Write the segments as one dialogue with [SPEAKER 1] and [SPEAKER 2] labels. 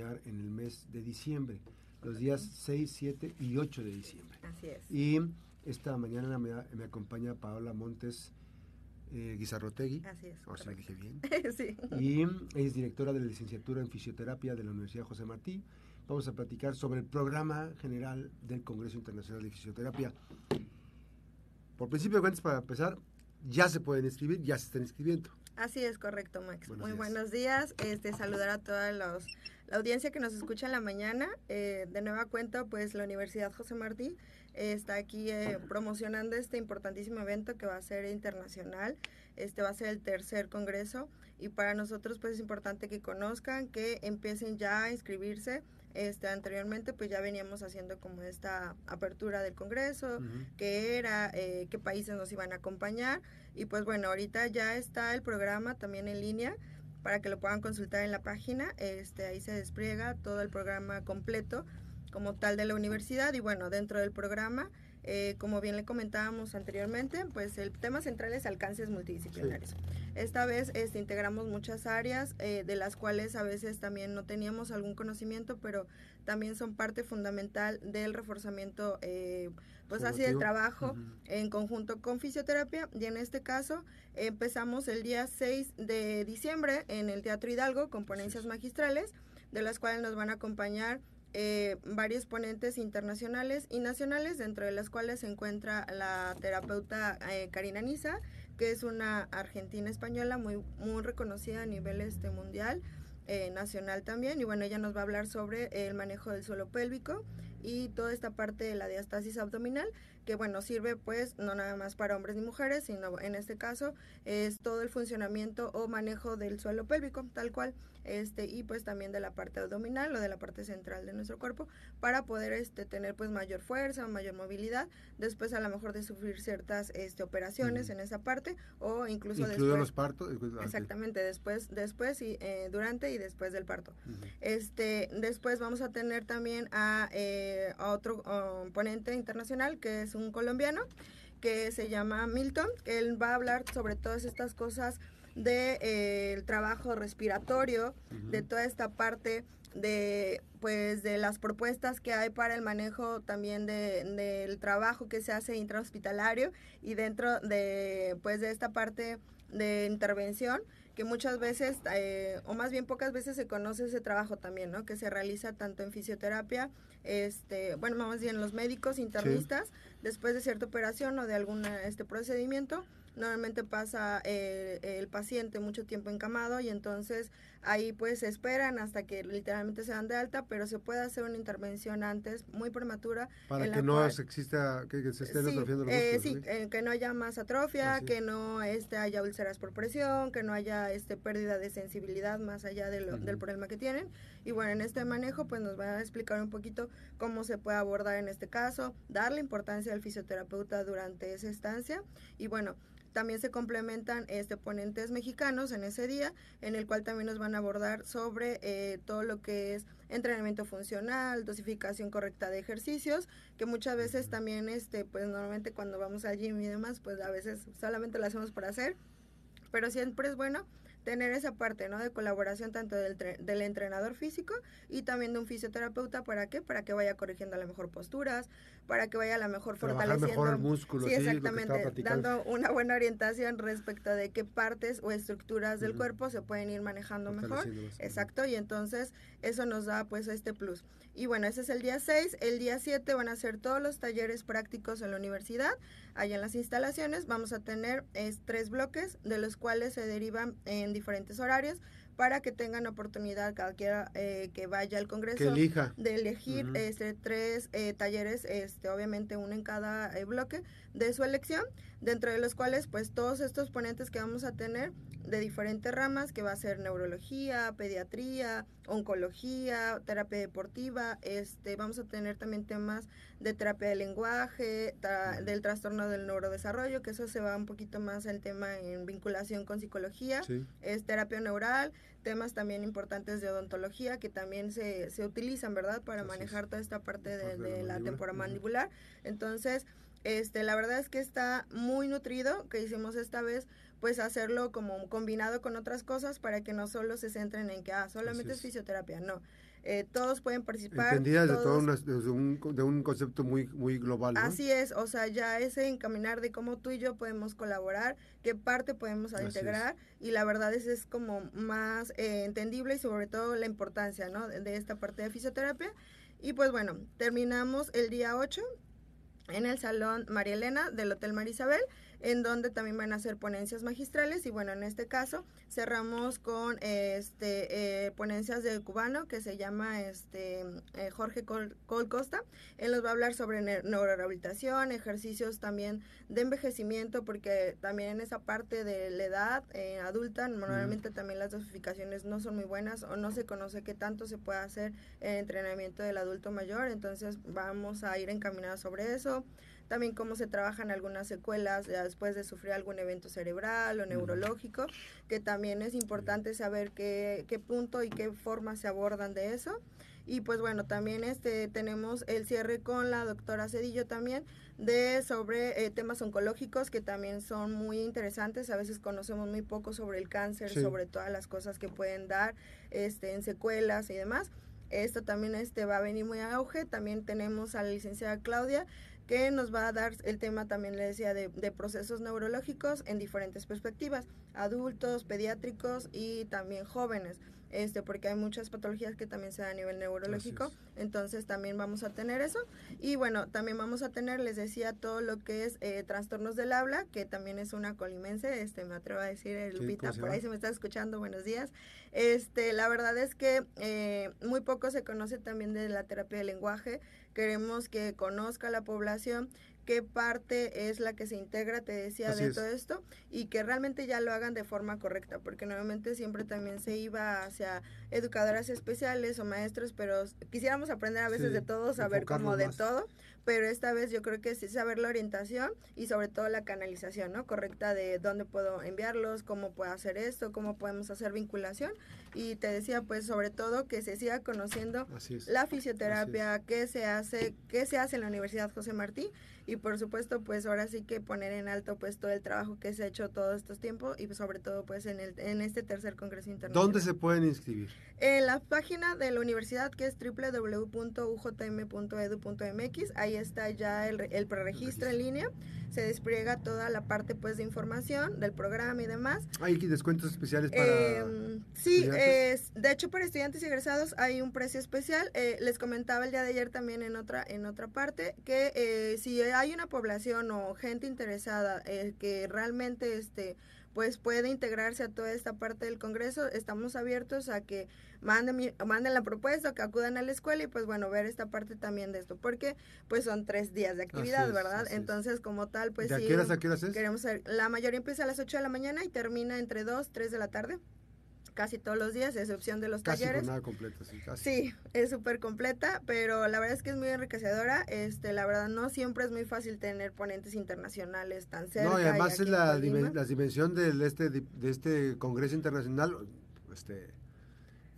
[SPEAKER 1] acompañar en el mes de diciembre, los días 6, 7 y 8 de diciembre.
[SPEAKER 2] Así es.
[SPEAKER 1] Y esta mañana me, me acompaña Paola Montes eh, Guizarrotegui.
[SPEAKER 2] Así es.
[SPEAKER 1] O sea, dije bien.
[SPEAKER 2] sí.
[SPEAKER 1] Y es directora de la licenciatura en fisioterapia de la Universidad José Martí. Vamos a platicar sobre el programa general del Congreso Internacional de Fisioterapia. Por principio de cuentas, para empezar, ya se pueden inscribir, ya se están inscribiendo.
[SPEAKER 2] Así es, correcto, Max.
[SPEAKER 1] Buenos
[SPEAKER 2] Muy
[SPEAKER 1] días.
[SPEAKER 2] buenos días. Este, saludar a toda los, la audiencia que nos escucha en la mañana. Eh, de nueva cuenta, pues la Universidad José Martí eh, está aquí eh, promocionando este importantísimo evento que va a ser internacional. Este va a ser el tercer congreso y para nosotros pues es importante que conozcan, que empiecen ya a inscribirse. Este, anteriormente pues ya veníamos haciendo como esta apertura del congreso,
[SPEAKER 1] Ujú.
[SPEAKER 2] qué era, eh, qué países nos iban a acompañar. Y pues bueno, ahorita ya está el programa también en línea para que lo puedan consultar en la página. Este, ahí se despliega todo el programa completo como tal de la universidad. Y bueno, dentro del programa, eh, como bien le comentábamos anteriormente, pues el tema central es alcances multidisciplinarios. Esta vez este, integramos muchas áreas eh, de las cuales a veces también no teníamos algún conocimiento, pero también son parte fundamental del reforzamiento, eh, pues así de
[SPEAKER 1] Formativo.
[SPEAKER 2] trabajo en conjunto con fisioterapia y en este caso empezamos el día 6 de diciembre en el Teatro Hidalgo con ponencias magistrales de las cuales nos van a acompañar eh, varios ponentes internacionales y nacionales dentro de las cuales se encuentra la terapeuta eh, Karina Niza que es una argentina española muy muy reconocida a nivel este mundial eh, nacional también. Y bueno ella nos va a hablar sobre el manejo del suelo pélvico y toda esta parte de la diastasis abdominal que bueno sirve pues no nada más para hombres ni mujeres sino en este caso es todo el funcionamiento o manejo del suelo pélvico tal cual este y pues también de la parte abdominal o de la parte central de nuestro cuerpo para poder este tener pues mayor fuerza mayor movilidad después a lo mejor de sufrir ciertas este operaciones en esa parte o incluso después
[SPEAKER 1] los partos. eh, pues,
[SPEAKER 2] exactamente después después y eh, durante y después del parto. Este, después vamos a tener también a, eh, a otro um, ponente internacional que es un colombiano que se llama Milton, que él va a hablar sobre todas estas cosas de eh, el trabajo respiratorio,
[SPEAKER 1] Ujú.
[SPEAKER 2] de toda esta parte de pues de las propuestas que hay para el manejo también de, del trabajo que se hace intrahospitalario y dentro de pues de esta parte de intervención que muchas veces eh, o más bien pocas veces se conoce ese trabajo también no que se realiza tanto en fisioterapia este bueno más bien los médicos internistas después de cierta operación o de algún este procedimiento normalmente pasa eh, el paciente mucho tiempo encamado y entonces ahí pues esperan hasta que literalmente se dan de alta pero se puede hacer una intervención antes muy prematura
[SPEAKER 1] Para que no
[SPEAKER 2] cual-
[SPEAKER 1] se exista, que, que se estén
[SPEAKER 2] Sí,
[SPEAKER 1] atrofiando los
[SPEAKER 2] eh,
[SPEAKER 1] músculos.
[SPEAKER 2] sí, eh, que no haya más atrofia,
[SPEAKER 1] Así es.
[SPEAKER 2] que no este, haya úlceras por presión, que no haya este, pérdida de sensibilidad más allá de lo-
[SPEAKER 1] Ujú.
[SPEAKER 2] del problema que tienen. Y bueno, en este manejo pues nos va a explicar un poquito cómo se puede abordar en este caso, darle importancia al fisioterapeuta durante esa estancia y bueno, también se complementan este ponentes mexicanos en ese día, en el cual también nos van a abordar sobre eh, todo lo que es entrenamiento funcional, dosificación correcta de ejercicios, que muchas veces también, este, pues normalmente cuando vamos al gym y demás, pues a veces solamente lo hacemos por hacer, pero siempre es bueno tener esa parte, ¿no? De colaboración tanto del, del entrenador físico y también de un fisioterapeuta, ¿para qué? Para que vaya corrigiendo a la mejor posturas, para que vaya a la mejor
[SPEAKER 1] Trabajar
[SPEAKER 2] fortaleciendo.
[SPEAKER 1] mejor el músculo,
[SPEAKER 2] Sí,
[SPEAKER 1] sí,
[SPEAKER 2] exactamente, dando una buena orientación respecto de qué partes o estructuras del cuerpo se pueden ir manejando mejor. Exacto, y entonces eso nos da pues este plus. Y bueno, ese es el día 6. El día 7 van a ser todos los talleres prácticos en la universidad. Allá en las instalaciones vamos a tener es, tres bloques, de los cuales se derivan en diferentes horarios para que tengan oportunidad cualquiera eh, que vaya al Congreso
[SPEAKER 1] elija.
[SPEAKER 2] de elegir este tres eh, talleres, este obviamente uno en cada eh, bloque de su elección, dentro de los cuales pues todos estos ponentes que vamos a tener de diferentes ramas, que va a ser neurología, pediatría, oncología, terapia deportiva, este vamos a tener también temas de terapia del lenguaje, tra- del trastorno del neurodesarrollo, que eso se va un poquito más al tema en vinculación con psicología
[SPEAKER 1] Sí.
[SPEAKER 2] es terapia neural, temas también importantes de odontología que también se, se utilizan, ¿verdad? Para manejar toda esta parte de,
[SPEAKER 1] la
[SPEAKER 2] la
[SPEAKER 1] mandíbula.
[SPEAKER 2] tempora
[SPEAKER 1] Ujú.
[SPEAKER 2] mandibular. Entonces, este, la verdad es que está muy nutrido, que hicimos esta vez, pues hacerlo como combinado con otras cosas para que no solo se centren en que, ah, solamente es
[SPEAKER 1] es.
[SPEAKER 2] fisioterapia, no. eh, todos pueden participar.
[SPEAKER 1] Entendidas de, todo un, de un concepto muy, muy global.
[SPEAKER 2] Así es, o sea, ya ese encaminar de cómo tú y yo podemos colaborar, qué parte podemos integrar, y la verdad es, es como más eh, entendible y sobre todo la importancia, ¿no? De, de esta parte de fisioterapia. Y pues bueno, terminamos el día 8 en el Salón María Elena del Hotel Marisabel en donde también van a hacer ponencias magistrales. Y bueno, en este caso cerramos con este eh, ponencias del cubano que se llama este eh, Jorge Col, Costa. Él nos va a hablar sobre neurorehabilitación, ejercicios también de envejecimiento, porque también en esa parte de la edad eh, adulta normalmente también las dosificaciones no son muy buenas o no se conoce qué tanto se puede hacer en entrenamiento del adulto mayor, entonces vamos a ir encaminados sobre eso también cómo se trabajan algunas secuelas después de sufrir algún evento cerebral o neurológico, que también es importante saber qué, qué punto y qué forma se abordan de eso. Y pues bueno, también este tenemos el cierre con la doctora Cedillo también de sobre eh, temas oncológicos que también son muy interesantes. A veces conocemos muy poco sobre el cáncer, sobre todas las cosas que pueden dar este en secuelas y demás. Esto también este va a venir muy a auge. También tenemos a la licenciada Claudia que nos va a dar el tema también le decía de, procesos neurológicos en diferentes perspectivas, adultos, pediátricos y también jóvenes. Este, porque hay muchas patologías que también se dan a nivel neurológico, entonces también vamos a tener eso. Y bueno, también vamos a tener, les decía, todo lo que es eh, trastornos del habla, que también es una colimense, este, me atrevo a decir, eh, Lupita, por ahí se me está escuchando, buenos días. Este, la verdad es que eh, muy poco se conoce también de la terapia del lenguaje, queremos que conozca la población qué parte es la que se integra, te decía, de todo esto, y que realmente ya lo hagan de forma correcta, porque normalmente siempre también se iba hacia educadoras especiales o maestros, pero quisiéramos aprender a veces de todo, saber como de todo, pero esta vez yo creo que sí saber la orientación y sobre todo la canalización, ¿no? Correcta de dónde puedo enviarlos, cómo puedo hacer esto, cómo podemos hacer vinculación, y te decía, pues sobre todo que se siga conociendo la fisioterapia, qué se hace, qué se hace en la Universidad José Martí, y por supuesto pues ahora sí que poner en alto pues todo el trabajo que se ha hecho todos estos tiempos y sobre todo pues en, el, en este tercer Congreso Internacional.
[SPEAKER 1] ¿Dónde se pueden inscribir?
[SPEAKER 2] En la página de la universidad que es www.ujm.edu.mx, ahí está ya el, el preregistro en línea, se despliega toda la parte pues de información del programa y demás.
[SPEAKER 1] ¿Hay descuentos especiales para...?
[SPEAKER 2] Eh, sí, es, de hecho para estudiantes y egresados hay un precio especial, eh, les comentaba el día de ayer también en otra, en otra parte que eh, si hay hay una población o gente interesada eh, que realmente este pues puede integrarse a toda esta parte del Congreso, estamos abiertos a que manden, manden la propuesta, que acudan a la escuela y pues bueno, ver esta parte también de esto, porque pues son tres días de actividad, ¿verdad? Entonces como tal, pues
[SPEAKER 1] sí. ¿De a qué es?
[SPEAKER 2] Queremos la mayoría empieza a las 8 de la mañana y termina entre 2, 3 de la tarde casi todos los días, a excepción de los
[SPEAKER 1] casi
[SPEAKER 2] talleres.
[SPEAKER 1] Completa, sí, casi.
[SPEAKER 2] Sí, es súper completa, pero la verdad es que es muy enriquecedora. Este, la verdad no siempre es muy fácil tener ponentes internacionales tan cerca.
[SPEAKER 1] No, y además es la, dimensión del este de este congreso internacional, este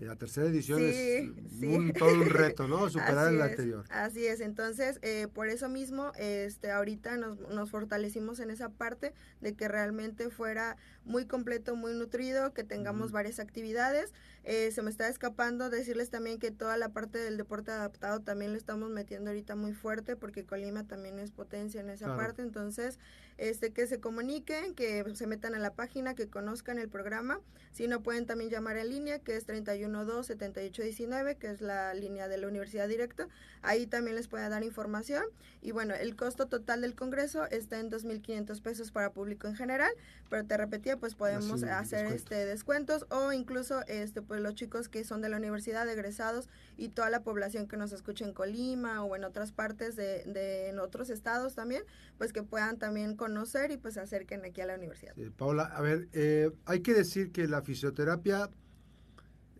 [SPEAKER 1] la tercera edición es Un, todo un reto, ¿no? Superar el anterior.
[SPEAKER 2] Así es, entonces, eh, por eso mismo, este, ahorita nos, nos fortalecimos en esa parte de que realmente fuera muy completo, muy nutrido, que tengamos varias actividades. Eh, se me está escapando decirles también que toda la parte del deporte adaptado también lo estamos metiendo ahorita muy fuerte, porque Colima también es potencia en esa parte, entonces, este, que se comuniquen, que se metan a la página, que conozcan el programa. Si no, pueden también llamar en línea, que es 312-7819, que es la línea de la Universidad Directa. Ahí también les puede dar información. Y bueno, el costo total del Congreso está en 2.500 pesos para público en general, pero te repetía, pues podemos hacer este descuentos o incluso este pues los chicos que son de la universidad, egresados y toda la población que nos escucha en Colima o en otras partes de, de en otros estados también, pues que puedan también conocer y pues acerquen aquí a la universidad.
[SPEAKER 1] Paula, a ver, eh, hay que decir que la fisioterapia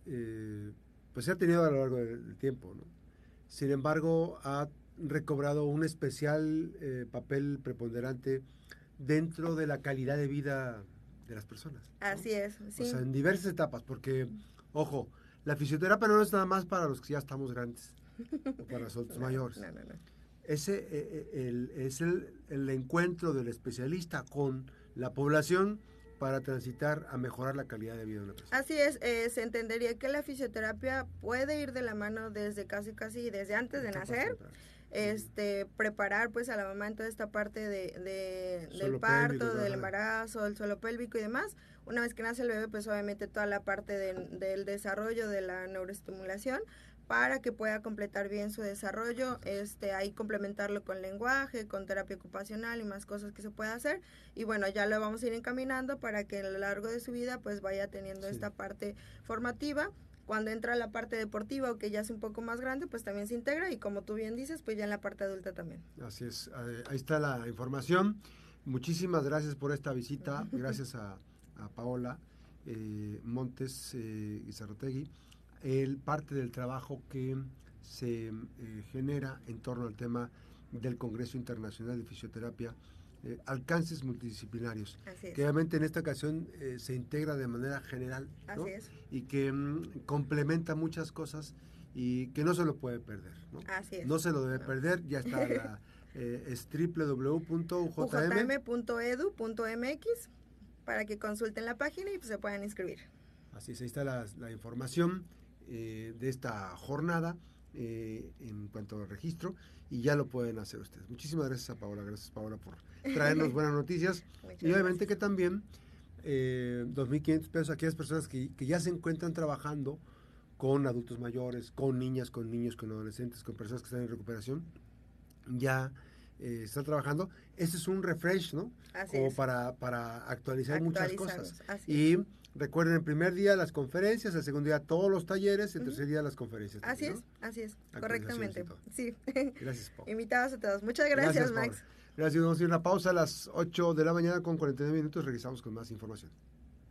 [SPEAKER 1] eh, pues se ha tenido a lo largo del tiempo, ¿no? Sin embargo, ha recobrado un especial eh, papel preponderante dentro de la calidad de vida de las personas.
[SPEAKER 2] Así es,
[SPEAKER 1] sí. O sea, en diversas etapas, porque, ojo, la fisioterapia no es nada más para los que ya estamos grandes, o para los mayores. No, no. Ese eh, eh, el, es el, el encuentro del especialista con la población para transitar a mejorar la calidad de vida de una persona.
[SPEAKER 2] Así es, eh, se entendería que la fisioterapia puede ir de la mano desde casi casi desde antes de nacer este preparar pues a la mamá en toda esta parte de, del parto, del embarazo, del suelo pélvico y demás. Una vez que nace el bebé, pues obviamente toda la parte del desarrollo de la neuroestimulación para que pueda completar bien su desarrollo, este, ahí complementarlo con lenguaje, con terapia ocupacional y más cosas que se pueda hacer. Y bueno, ya lo vamos a ir encaminando para que a lo largo de su vida pues vaya teniendo esta parte formativa cuando entra la parte deportiva o que ya es un poco más grande, pues también se integra y como tú bien dices, pues ya en la parte adulta también.
[SPEAKER 1] Así es, ahí está la información. Muchísimas gracias por esta visita, gracias a, Paola eh, Montes eh, Izarrotegui. El parte del trabajo que se eh, genera en torno al tema del Congreso Internacional de Fisioterapia eh, alcances multidisciplinarios, que obviamente en esta ocasión eh, se integra de manera general y que mm, complementa muchas cosas y que no se lo puede perder. ¿no? No se lo debe perder, ya está la, es
[SPEAKER 2] www.ujm.edu.mx para que consulten la página y pues, se puedan inscribir.
[SPEAKER 1] Así es, ahí está la, la información de esta jornada en cuanto al registro y ya lo pueden hacer ustedes. Muchísimas gracias a Paola, gracias Paola por traernos buenas noticias y obviamente que también eh, 2.500 pesos a aquellas personas que, ya se encuentran trabajando con adultos mayores, con niñas, con niños, con adolescentes, con personas que están en recuperación, ya eh, están trabajando. Este es un refresh, ¿no? Como para, para actualizar muchas cosas. y Recuerden, el primer día las conferencias, el segundo día todos los talleres, el tercer día las conferencias.
[SPEAKER 2] Así es, así es, correctamente. Sí.
[SPEAKER 1] Gracias, Pau.
[SPEAKER 2] Invitados a todos. Muchas gracias, Max.
[SPEAKER 1] Gracias, vamos a ir a una pausa a las 8 de la mañana con 49 minutos. Regresamos con más información.